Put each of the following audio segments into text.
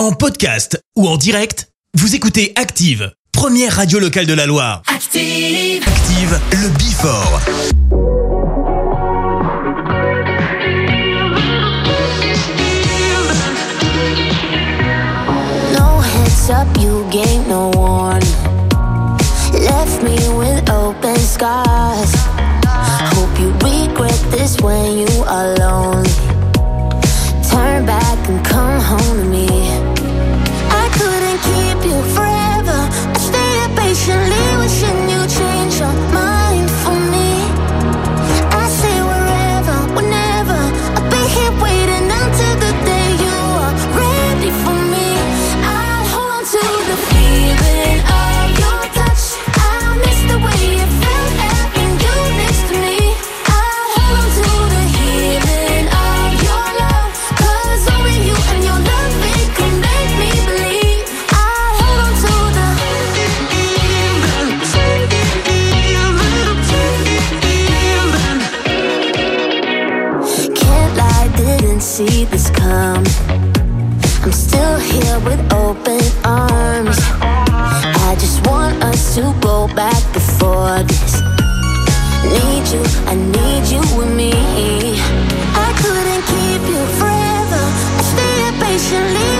En podcast ou en direct, vous écoutez Active, première radio locale de la Loire. Active, Active le Bifort. No heads up, you gave no one. Left me with open scars. Hope you regret this when you are lonely. Turn back and come home. for this. Need you, I need you with me. I couldn't keep you forever. I stayed patiently.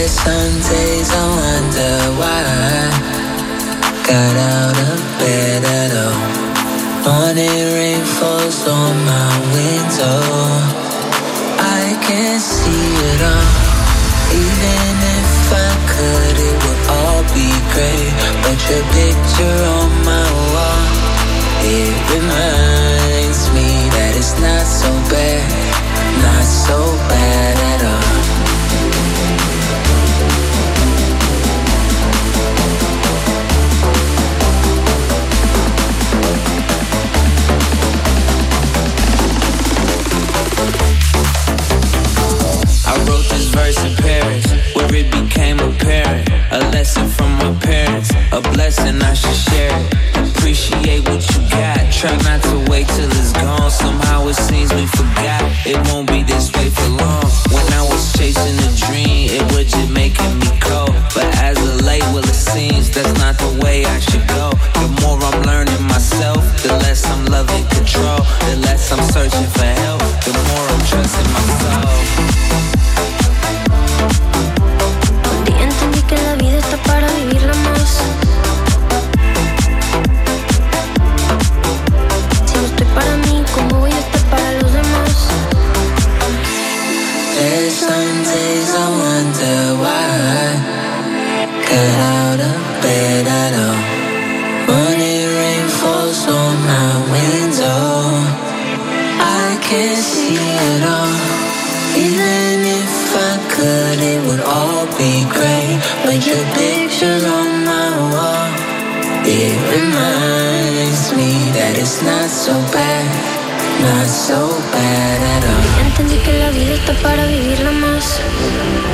There's some days I wonder why I got out of bed at all. Morning rain falls on my window. I can't see it all. Even if I could, it would all be great. But your picture on verse in Paris, where it became apparent. A lesson from my parents, a blessing I should share it. Appreciate what you got, try not to wait till it's gone. Somehow it seems we forgot, it won't be this way for long. When I was chasing a dream, it was just making me cold. But as of late, well, it seems that's not the way I should go. The more I'm learning myself, the less I'm loving control, the less I'm searching for está para vivirla más.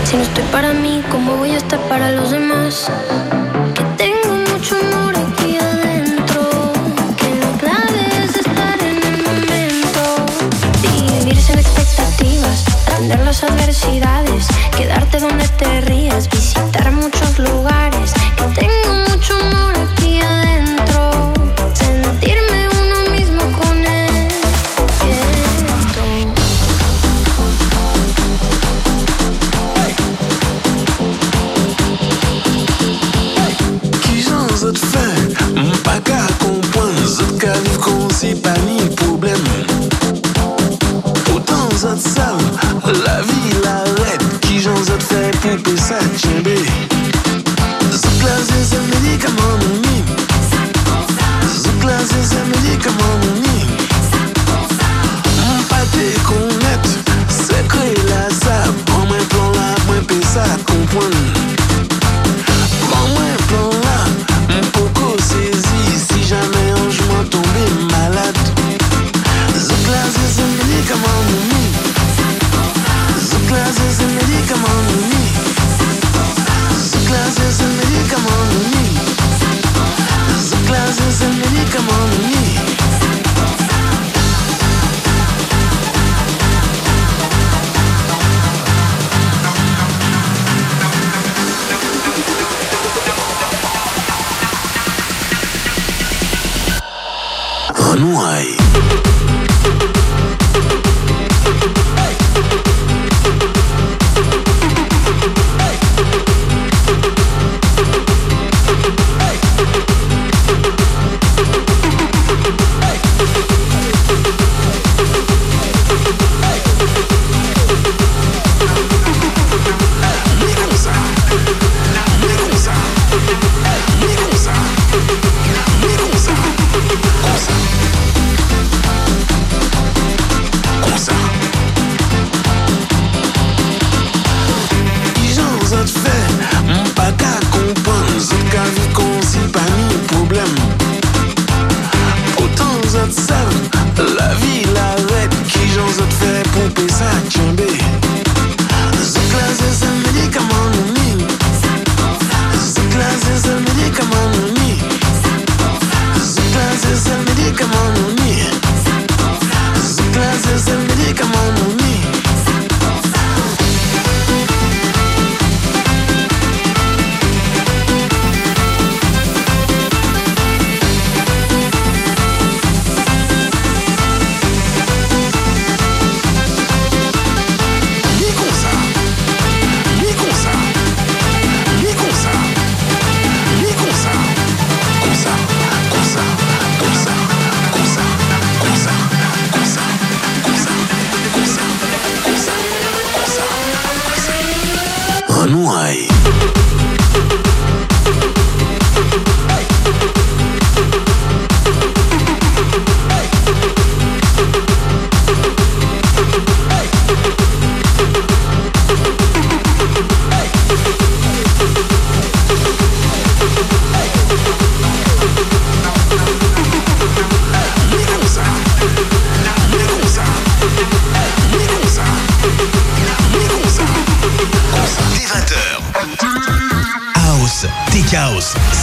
Si no estoy para mí, ¿cómo voy a estar para los demás? Que tengo mucho amor aquí adentro. Que lo clave es estar en el momento. Vivir sin expectativas, aprender las adversidades, quedarte donde te rías, visitar muchos lugares.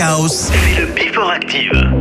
House. C'est le Before Active.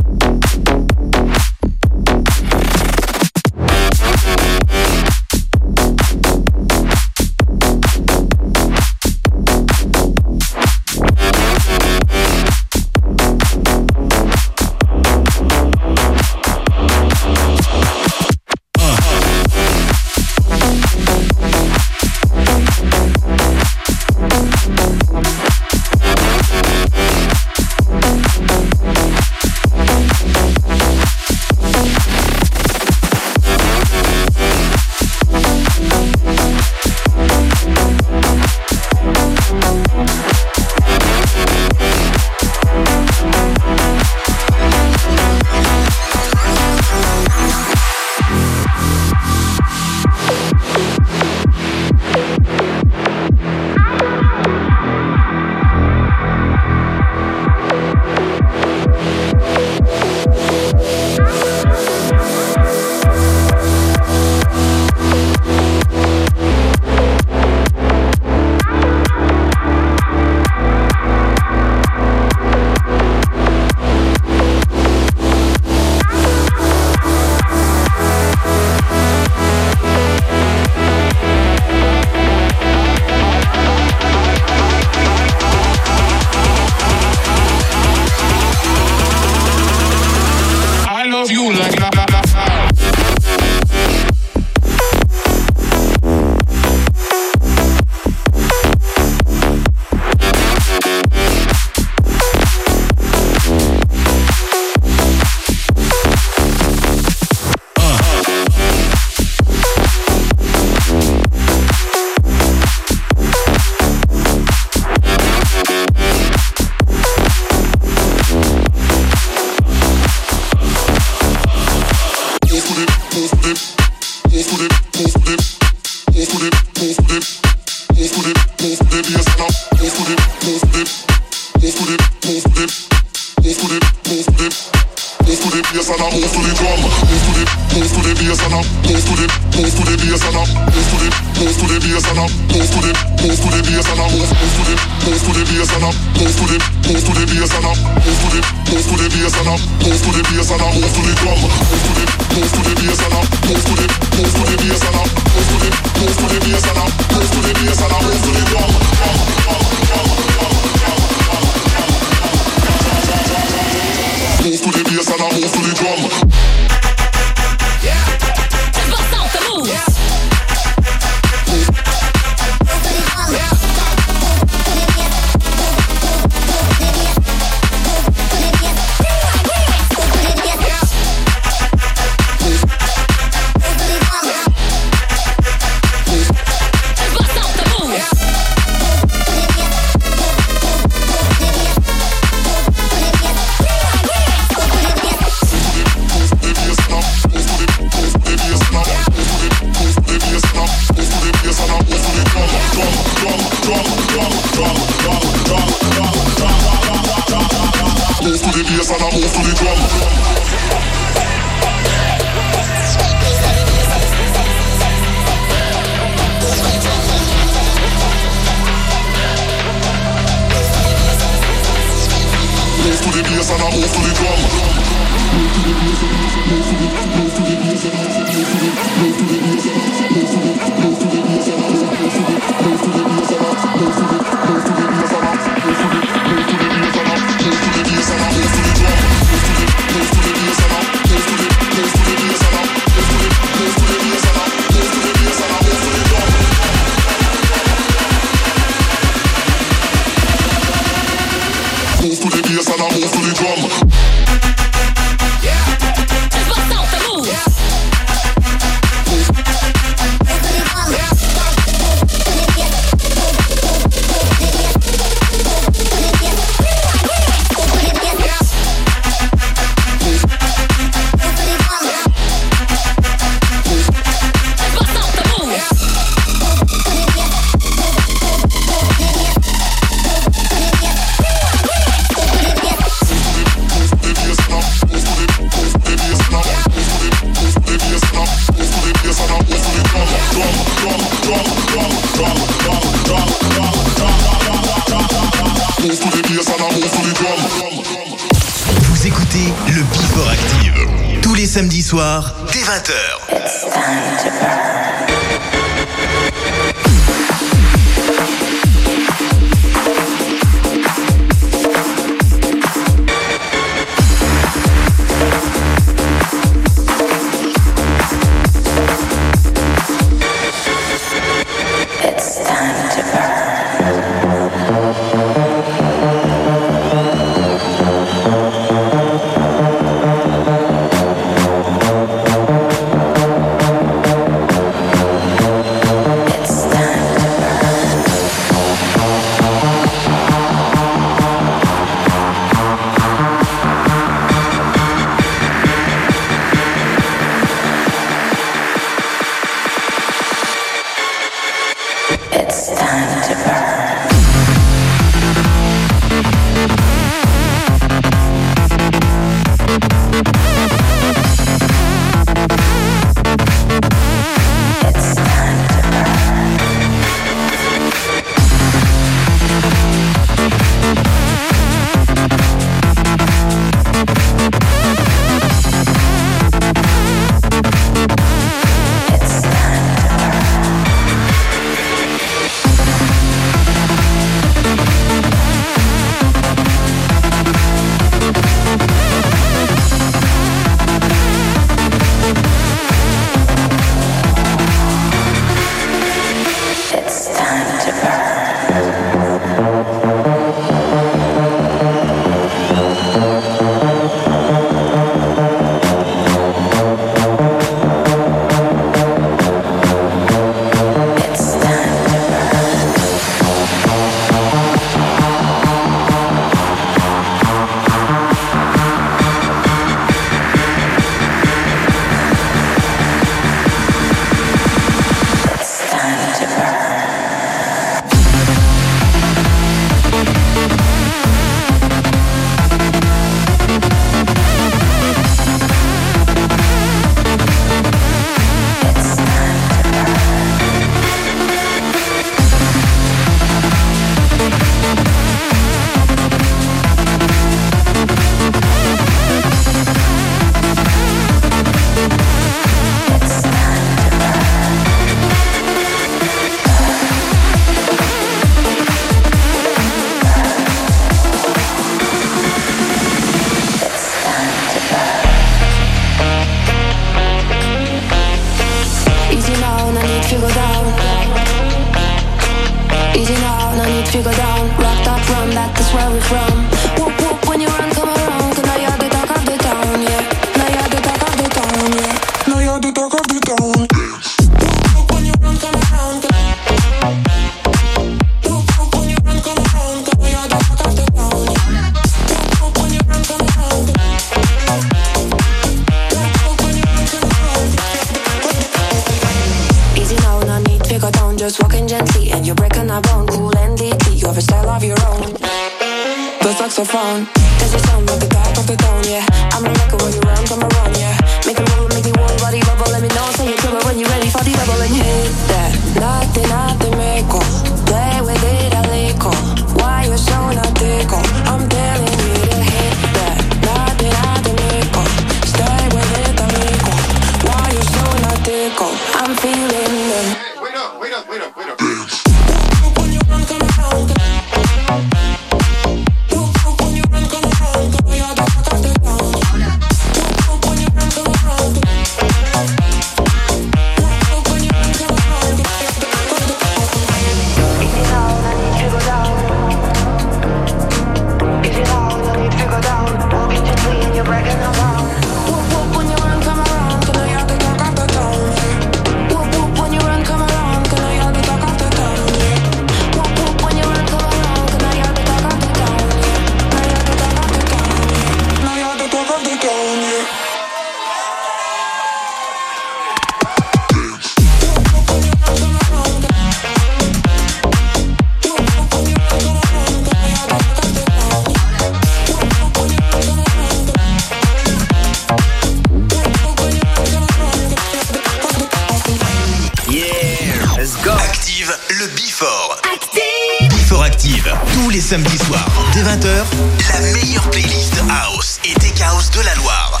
Tous les samedis soirs, dès 20h, la meilleure playlist House et Tech House de la Loire.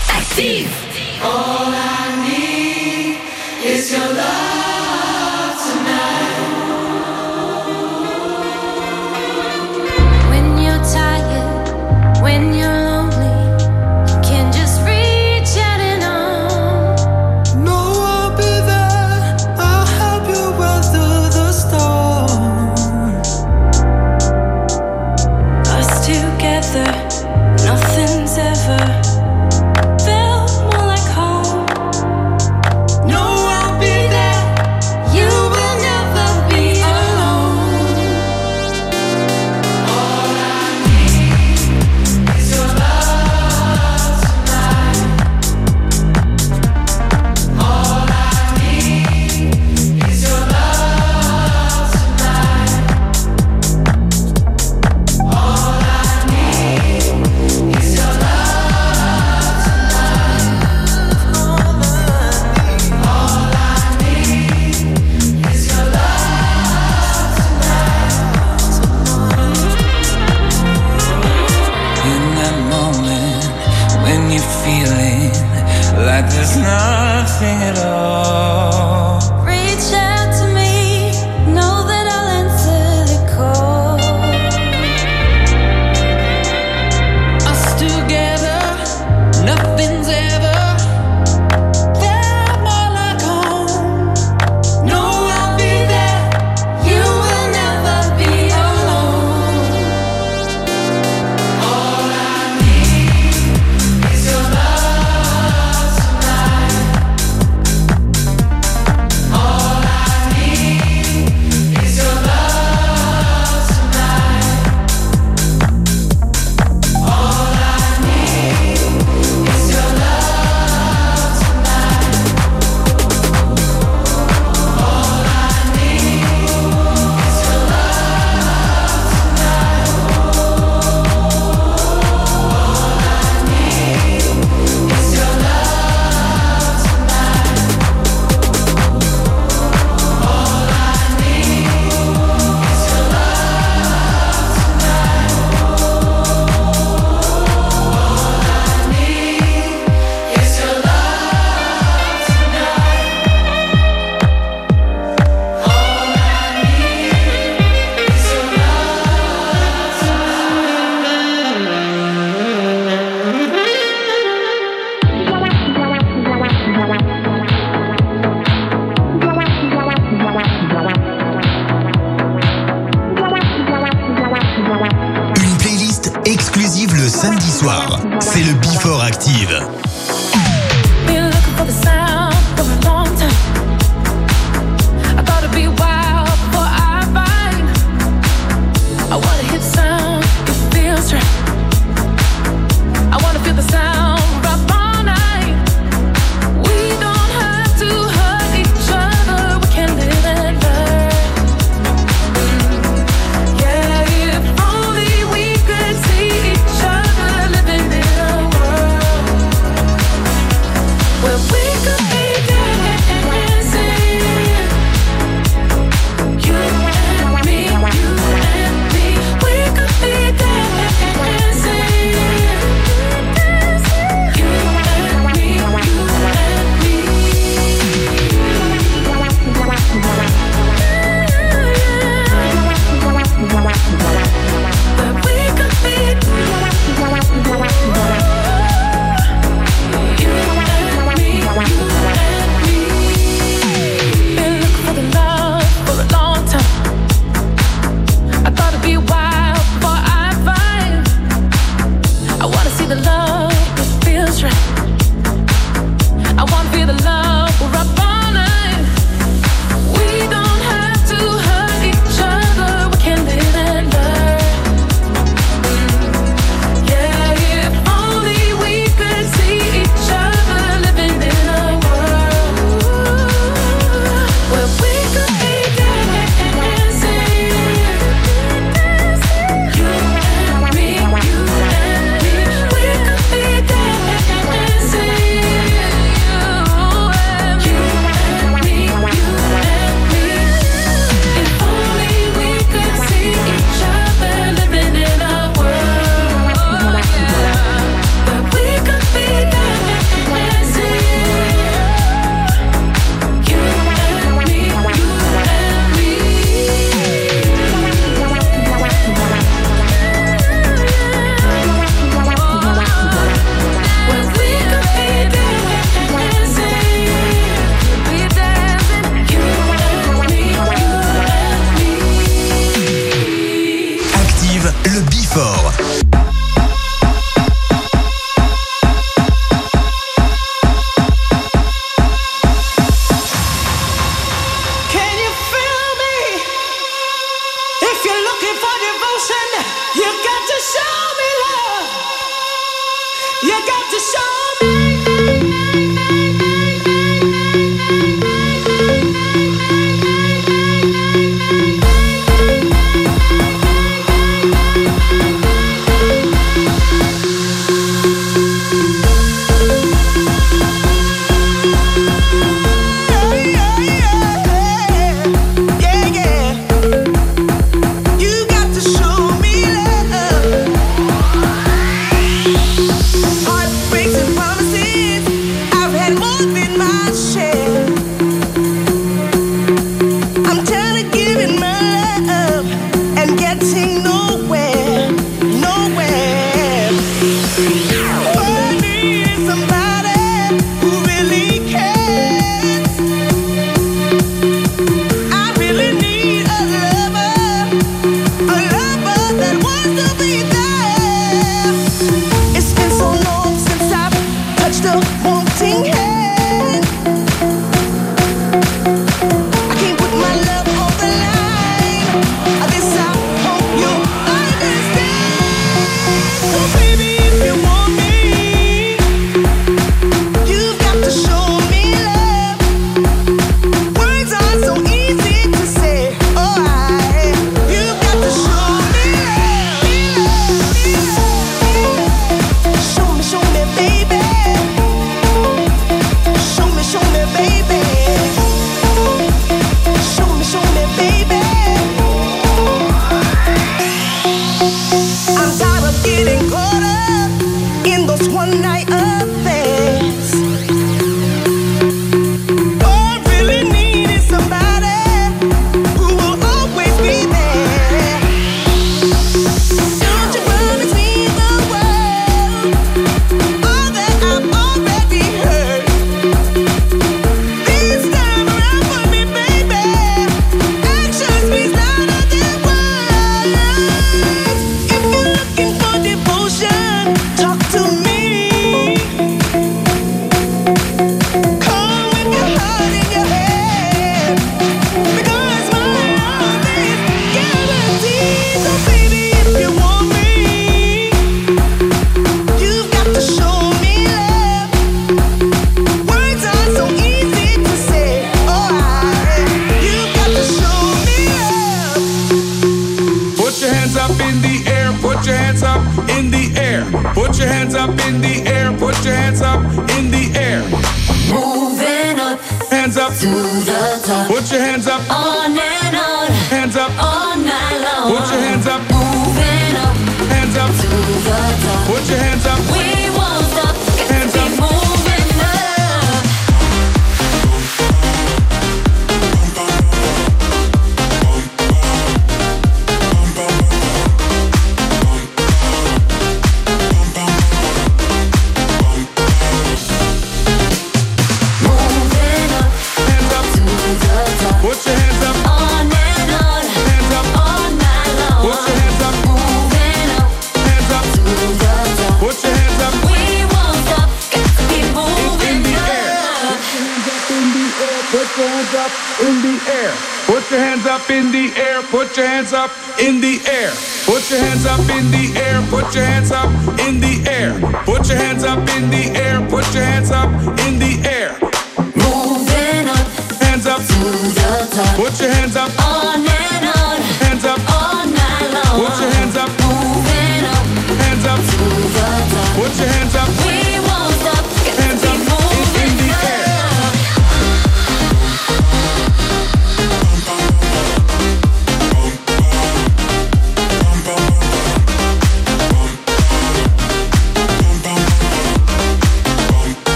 le Before.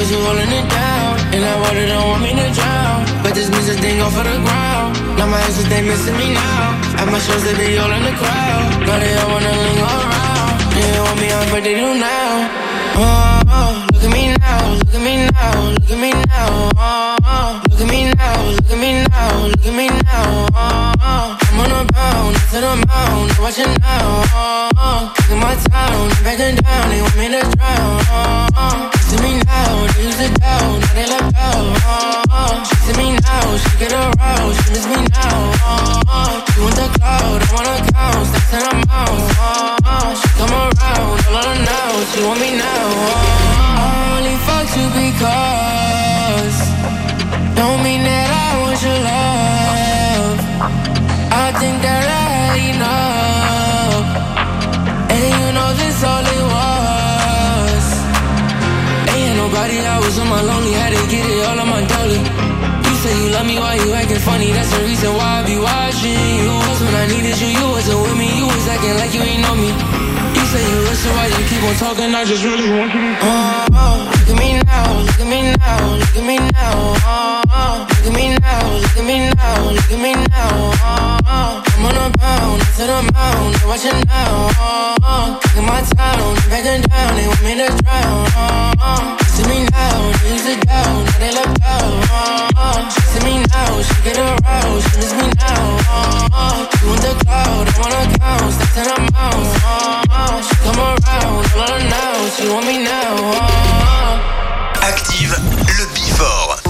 For niggas who holding it down. And that water don't want me to drown. But this music thing off of the ground. Now my exes, they missing me now. At my shows, they be all in the crowd. Now they all wanna linger around. They want me out, but they do now. Oh, oh, look at me now, look at me now, look at me now. Oh, oh, look at me now, look at me now, look at me now. Oh, I'm on a bound, to the mound, watching now. Oh, oh, kicking my town, backing down, they want me to drown. Oh, oh, to me now, they use it down, now they left out. Oh, oh, see me now, she get aroused, she miss me now. Oh, oh, she want the cloud, I wanna count, stacks in her mouth. Oh, oh, she come around, all of now, she want me now. I only fuck you because don't mean that I want your love. I think that I enough, and you know this all it was. Ain't nobody I was on my lonely, had to get it all on my dolly. You say you love me, why you acting funny? That's the reason why I be watching you. When I needed you, you wasn't with me. You was acting like you ain't know me say you listen while you keep on talking. I just really want you. Oh, oh, look at me now, look at me now, look at me now. Oh, oh, look at me now, look at me now, look at me now. Oh, oh, I'm on a bound, to the mound, they're watching now. Oh, oh, kicking my town, backing down, they want me to drown. Oh, oh, see me now, they use it down, now they left out. Oh, oh, see me now, she get aroused, she miss me now. Oh, oh, she want the cloud, I wanna count, step to the mouth. Oh, oh, Oh, Active le Before.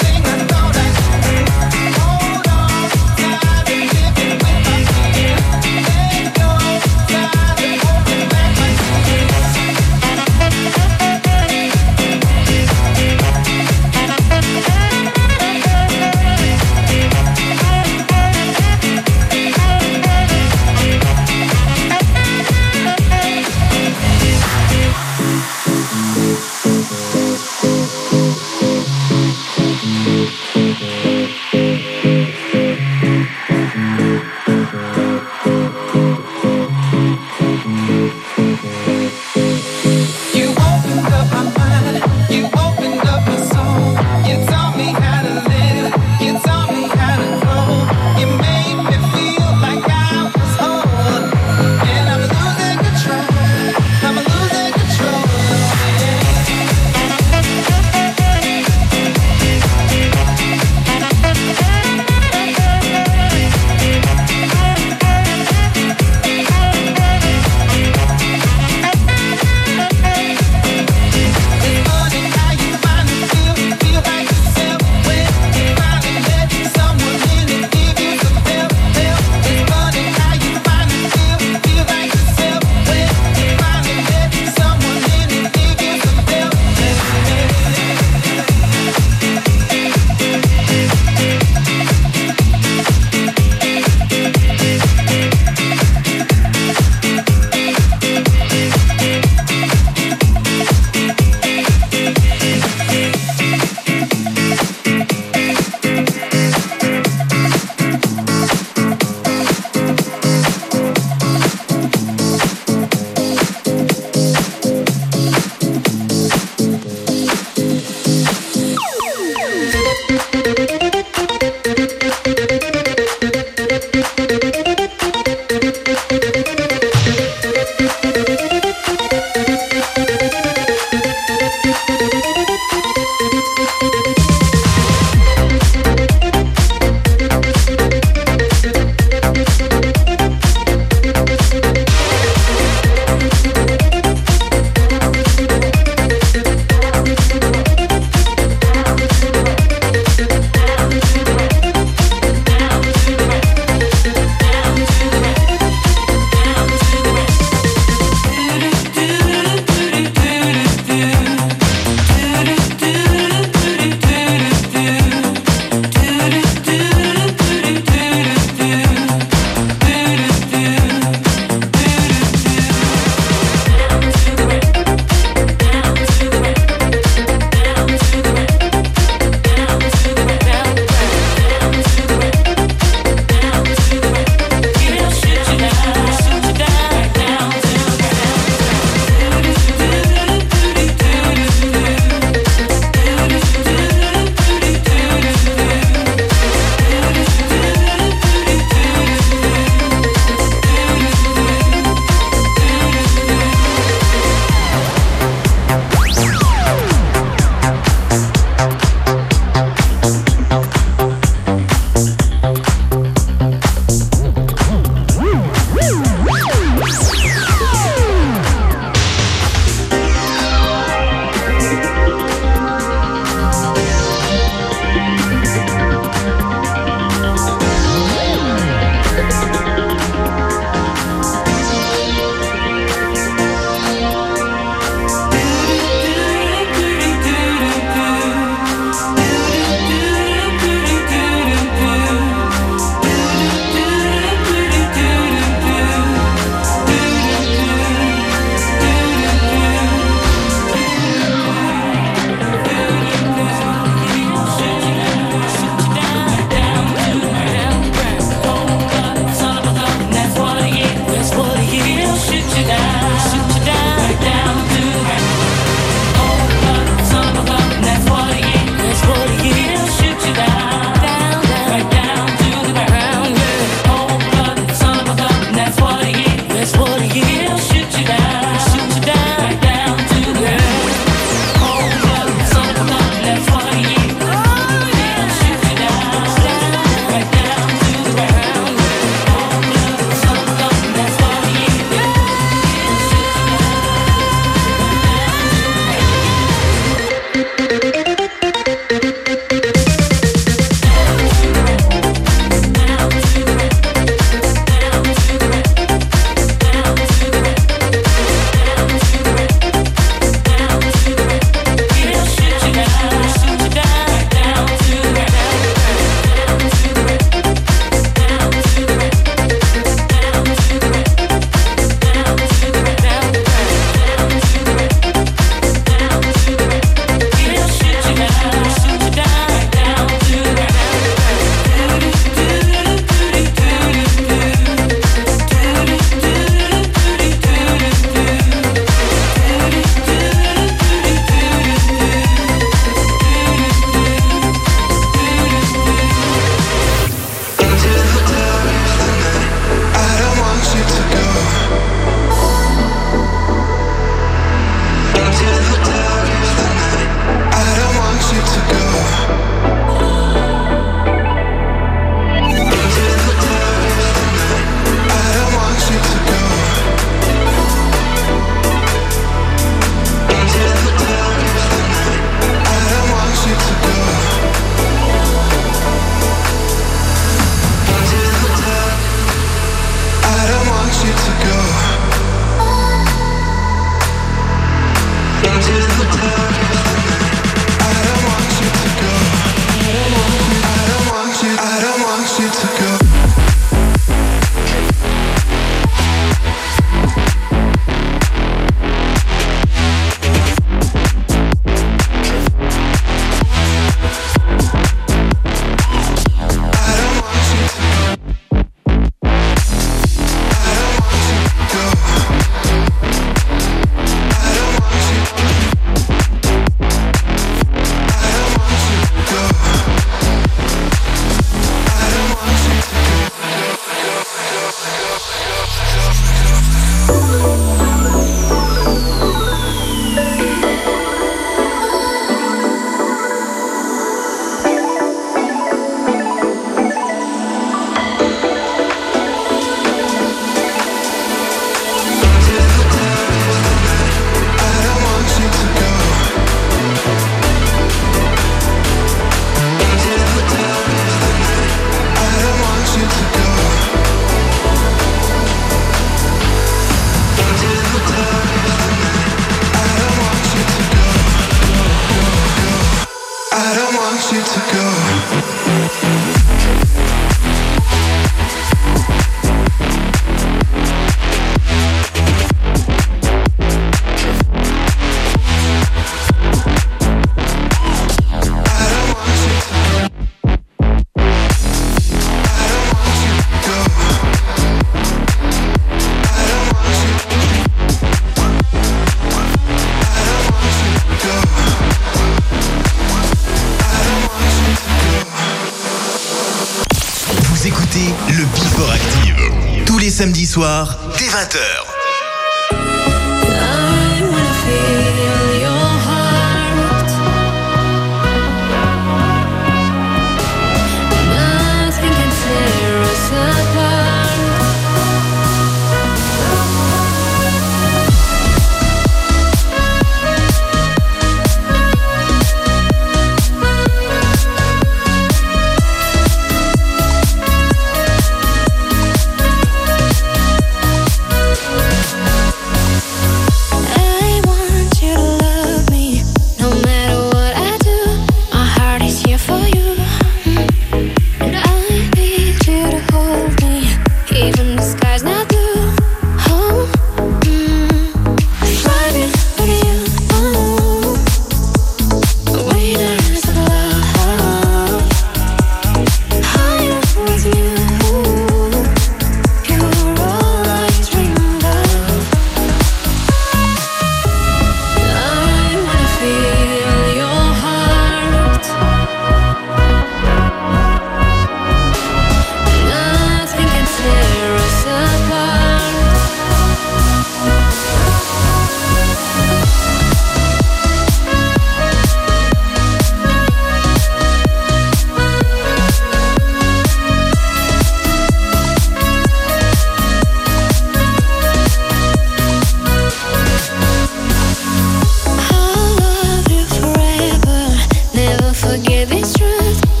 truth.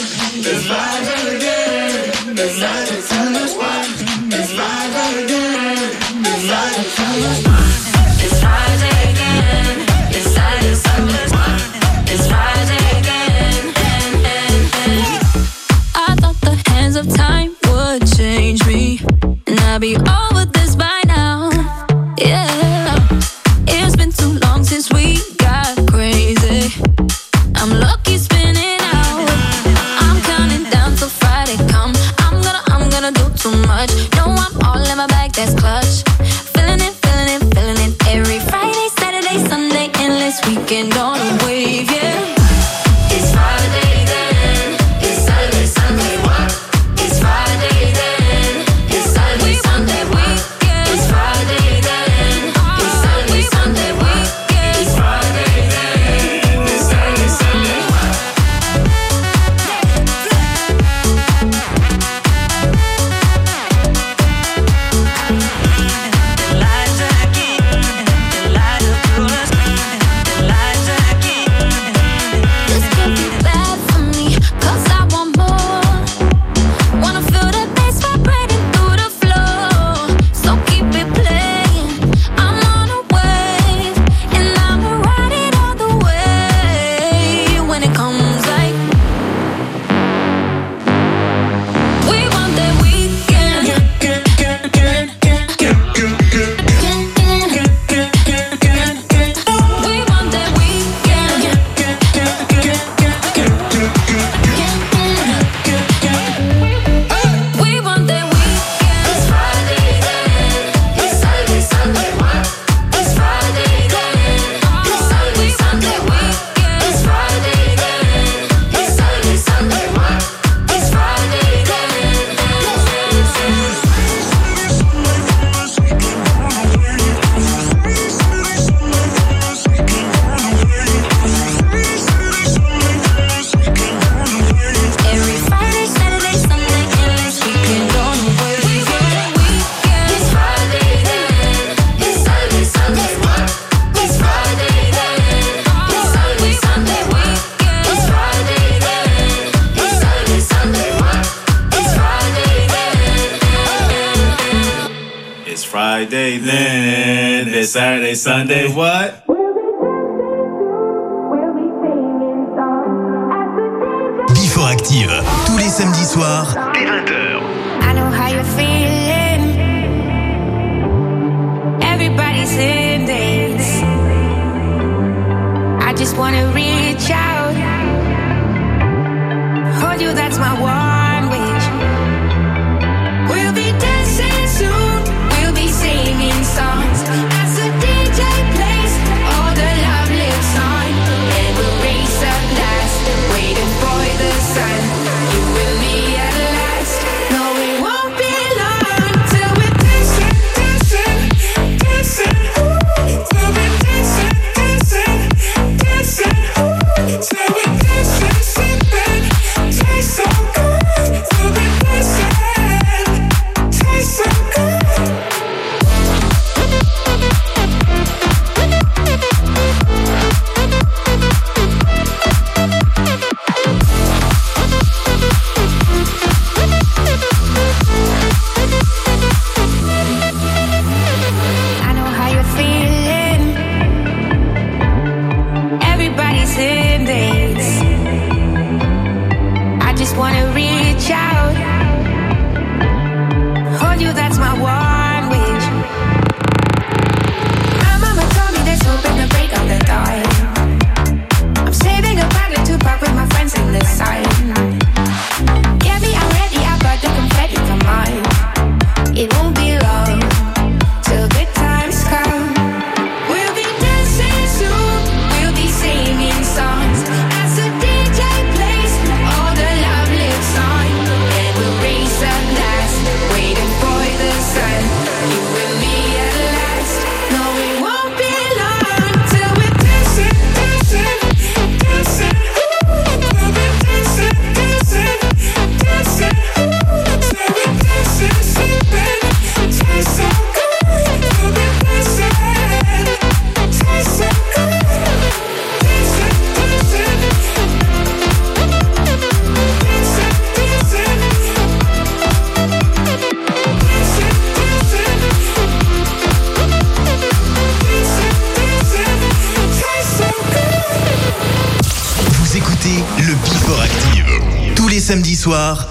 territoire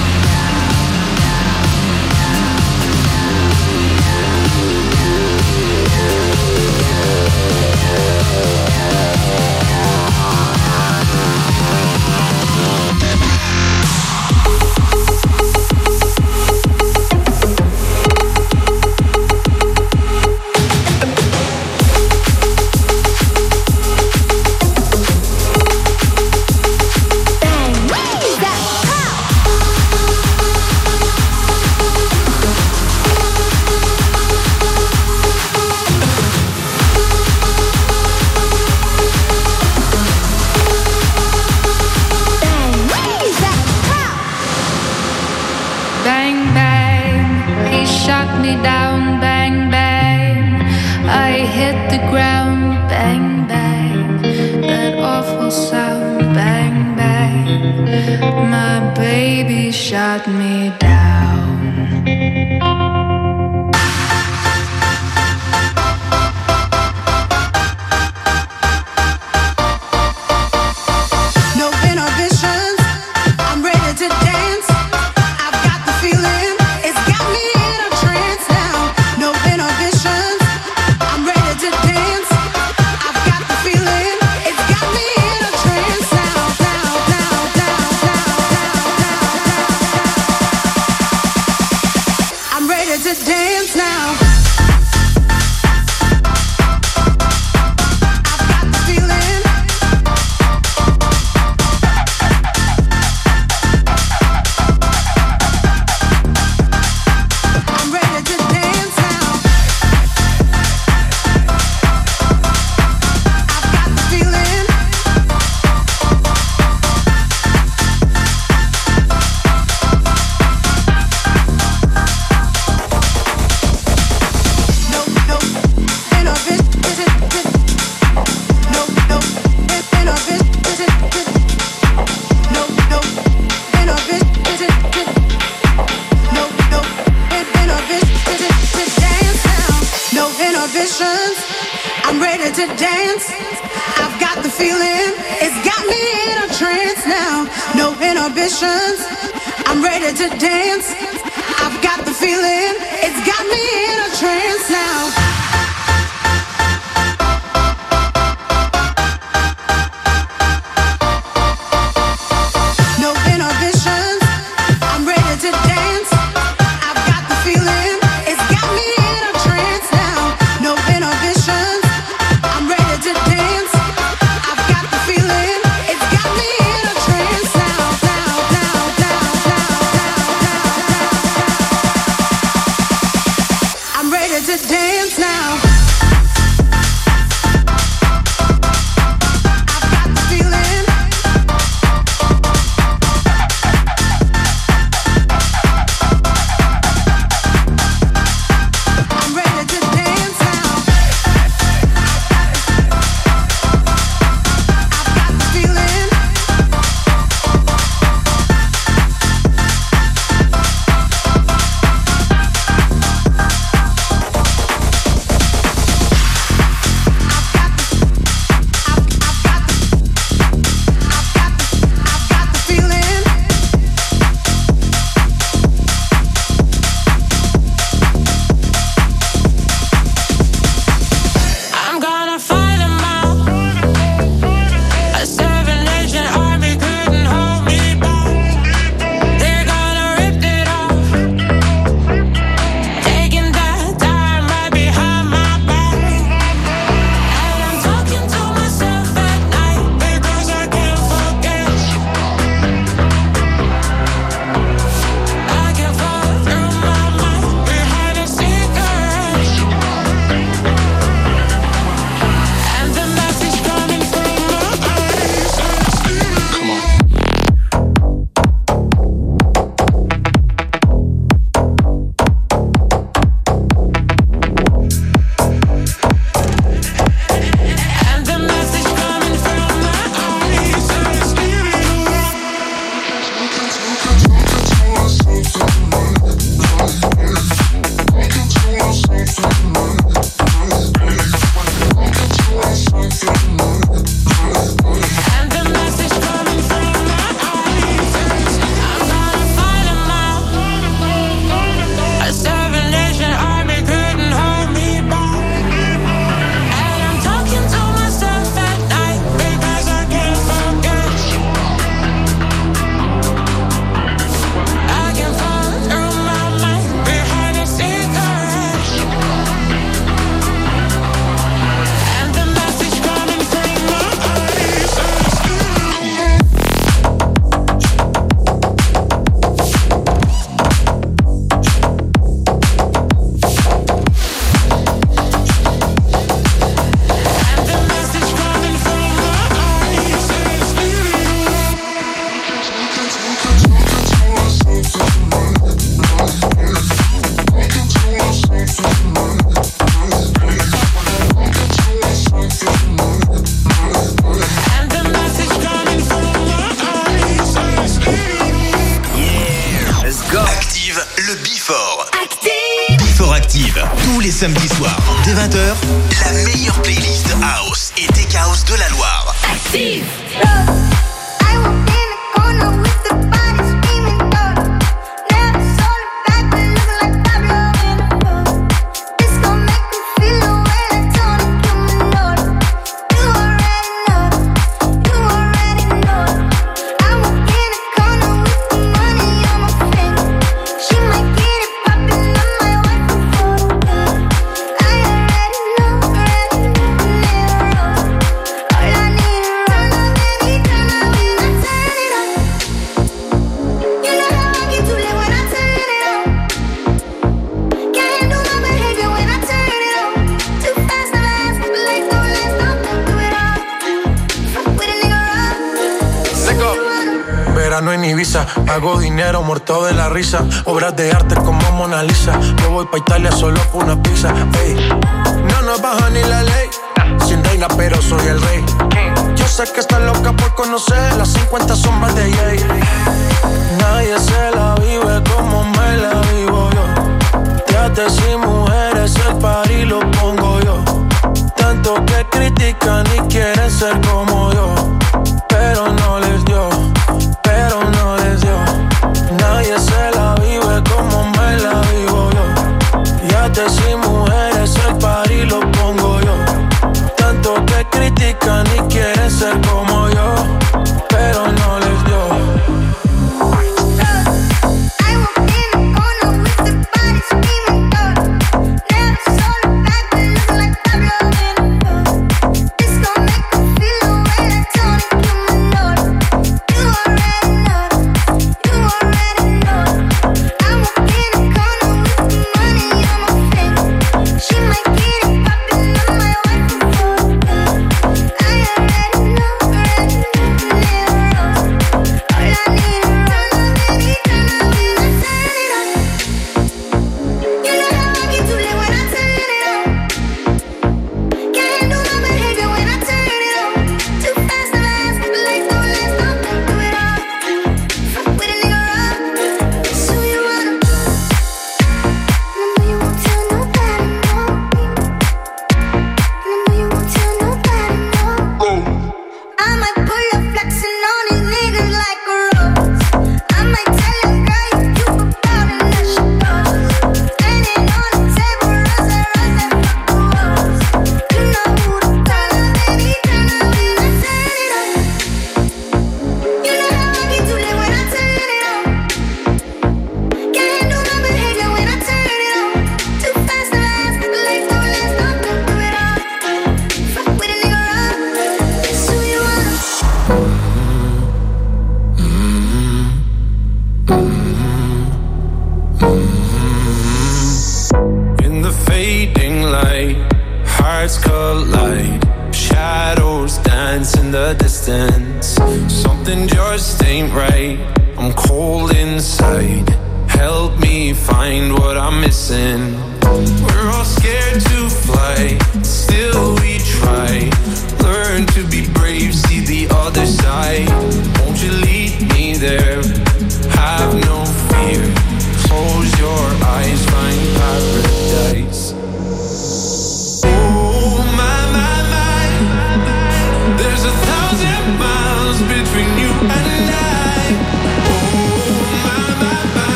Muerto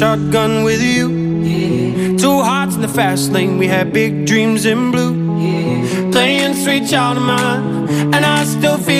shotgun with you. Two hearts in the fast lane, we had big dreams in blue. Playing sweet child of mine, and I still feel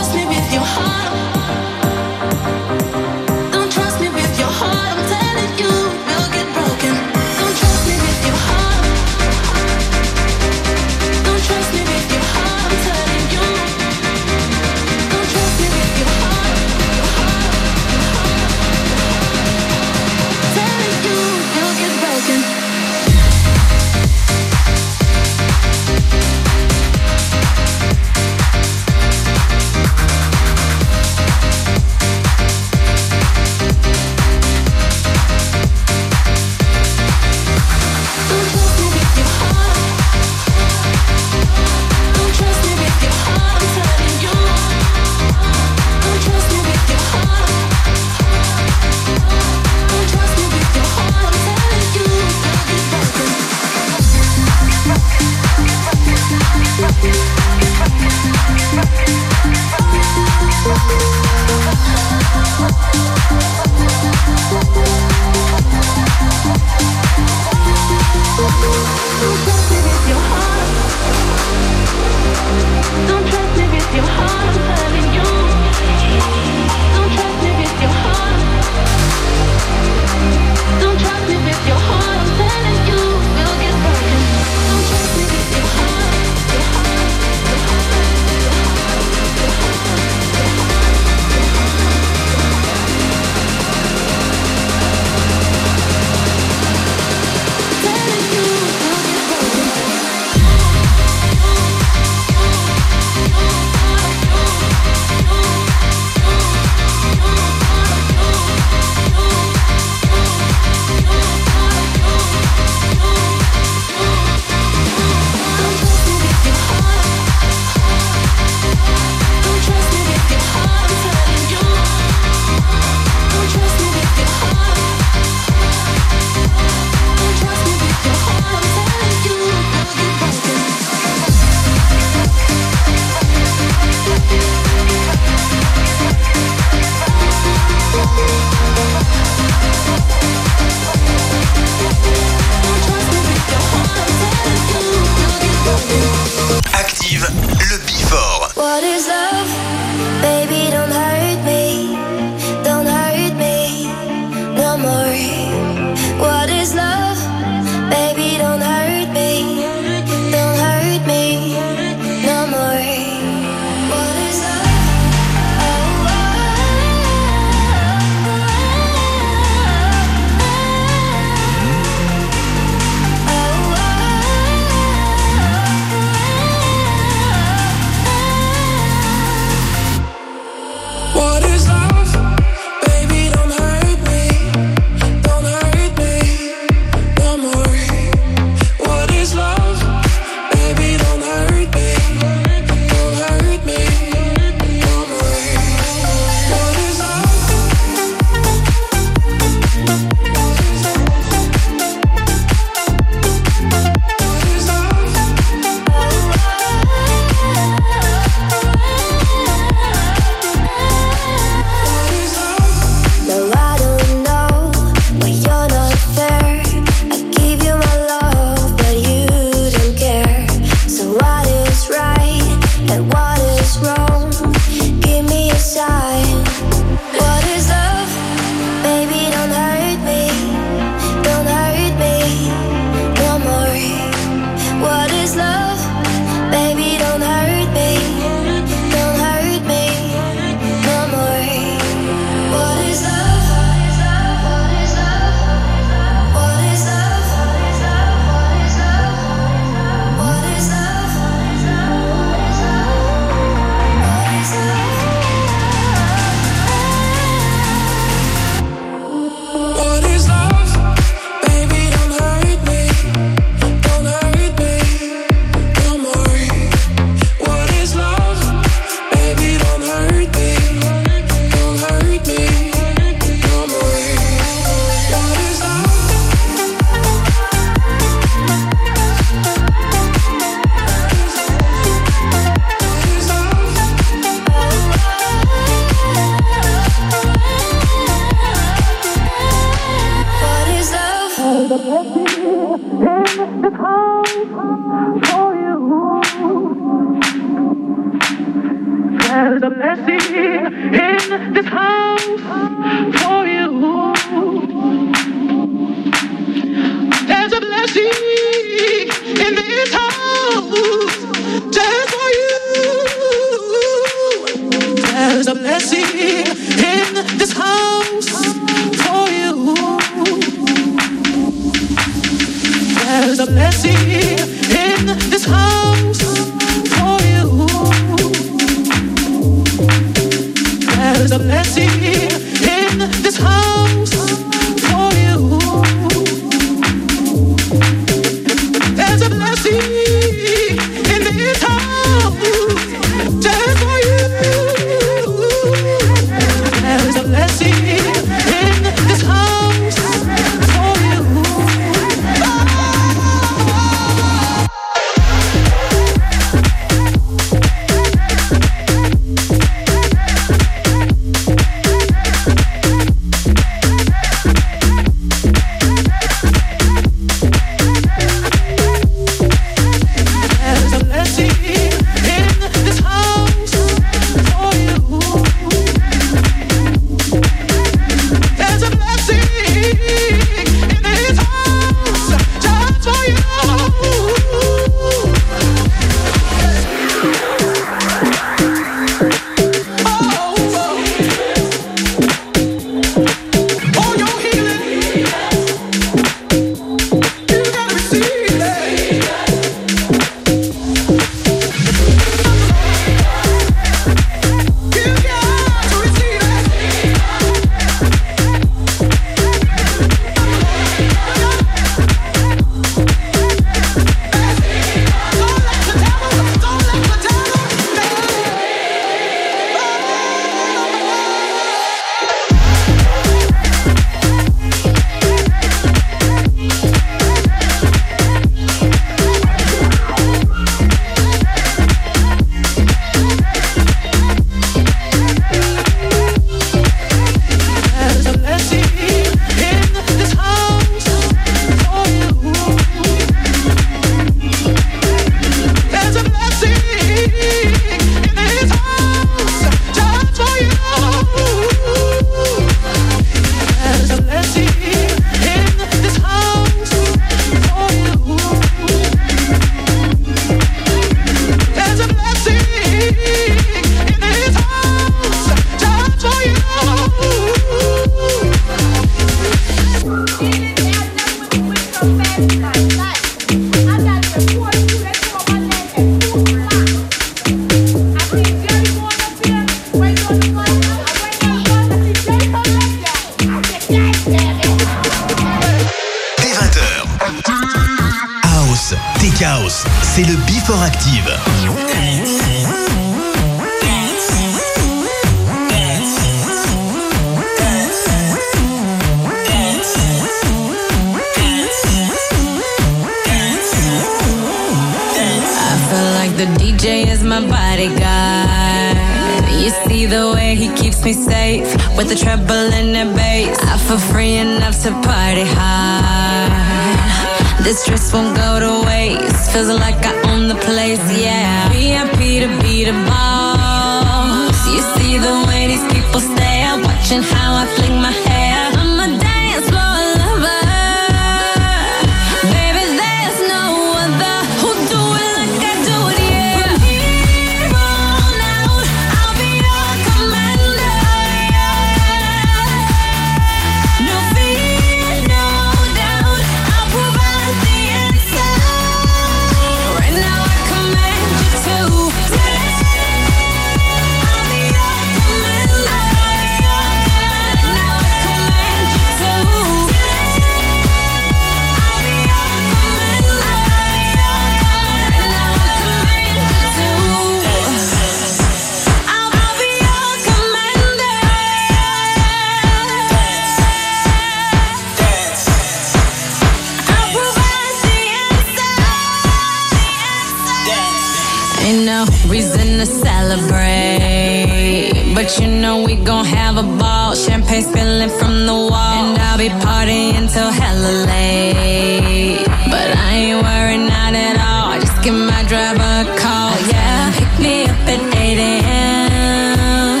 out, champagne spilling from the wall. And I'll be partying till hella late. But I ain't worried, not at all. I just give my driver a call, yeah. Pick me up at 8 a.m.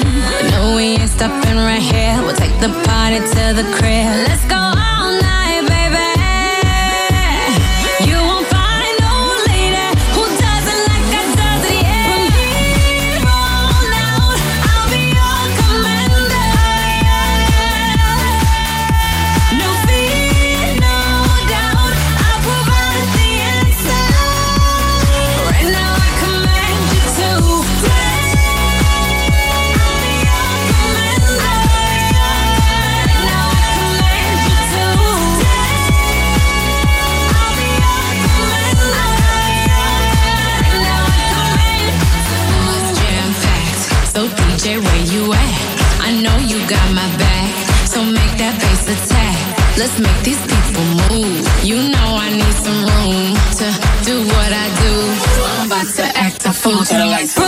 No, we ain't stopping right here. We'll take the party to the crib. Let's go. Let's make these people move. You know I need some room to do what I do. I'm about to act a fool to the lights.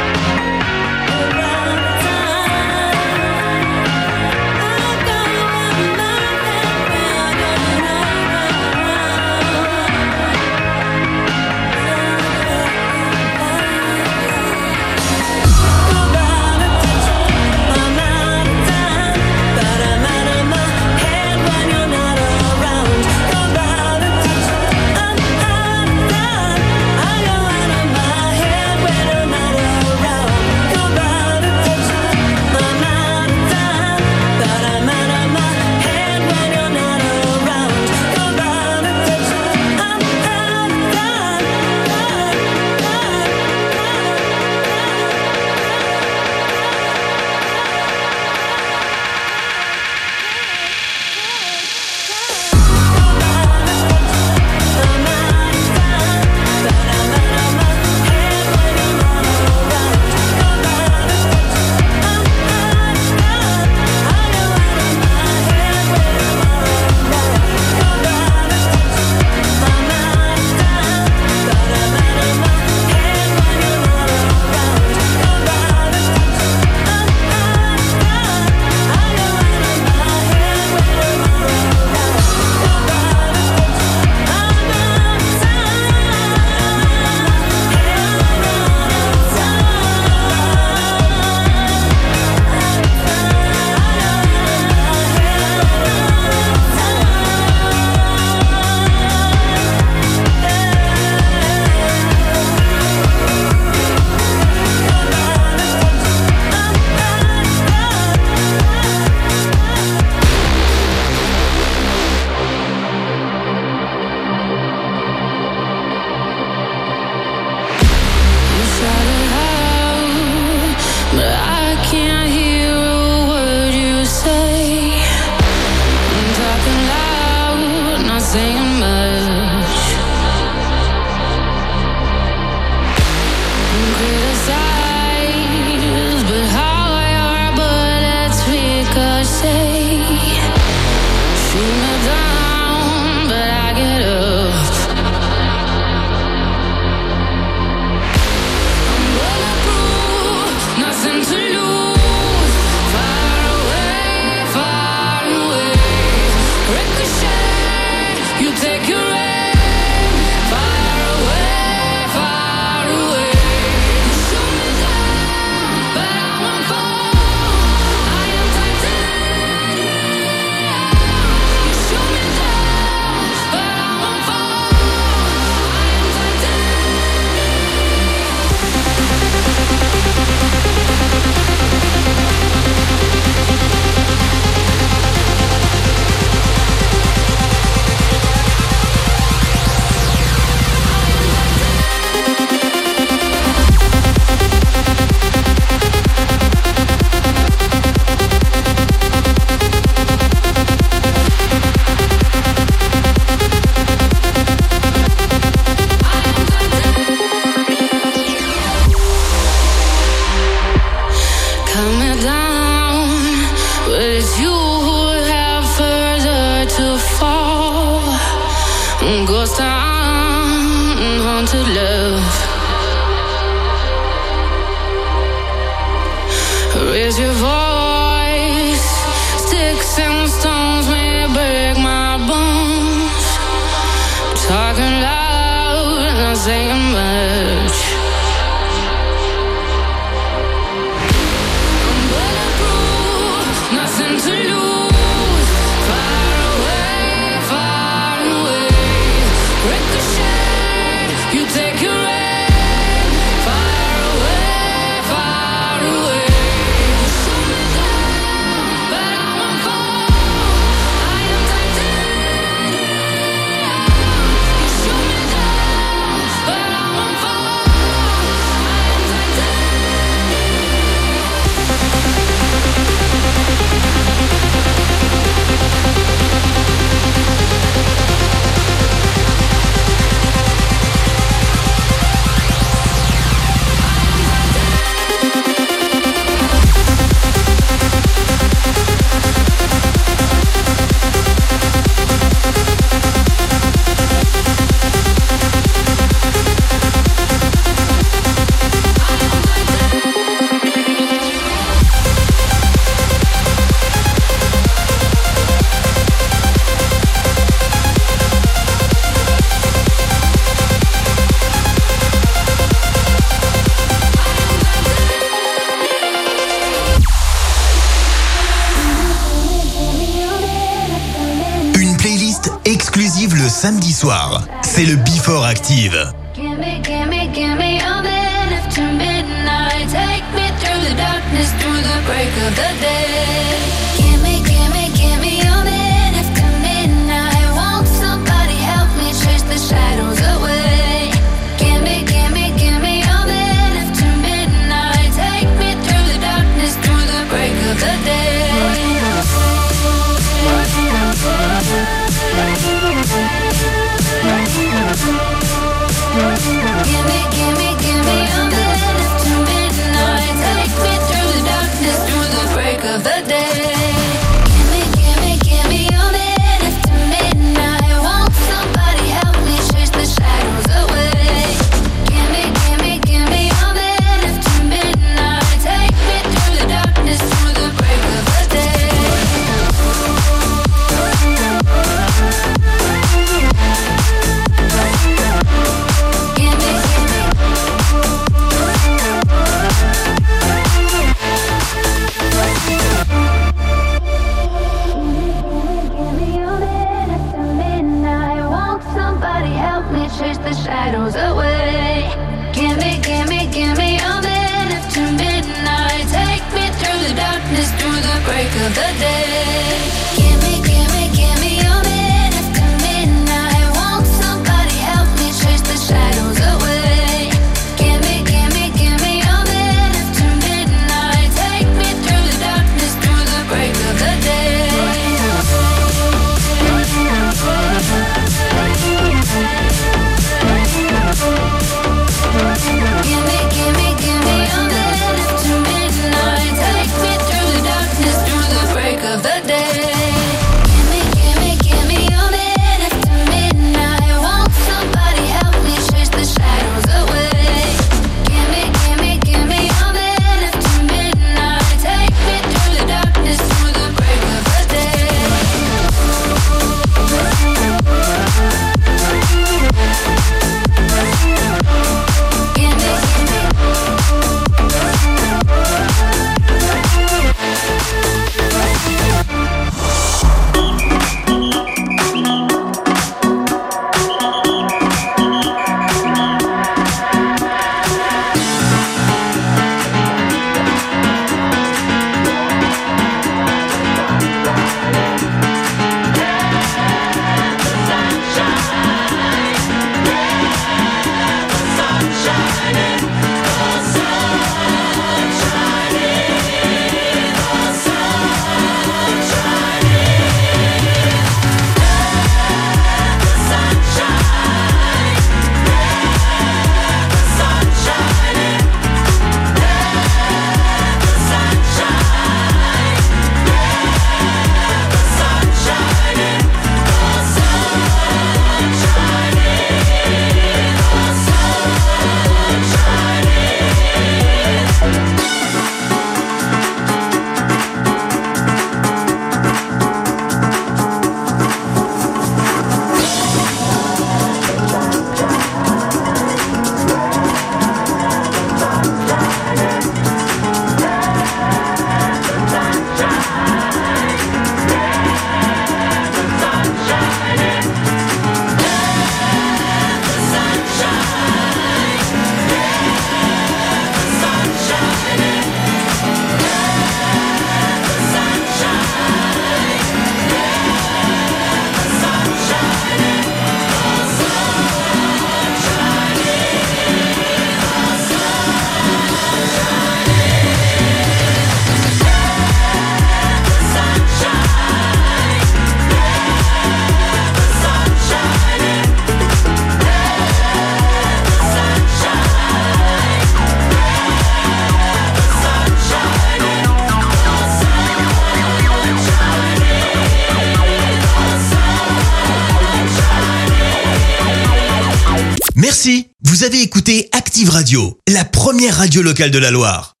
radio locale de la Loire.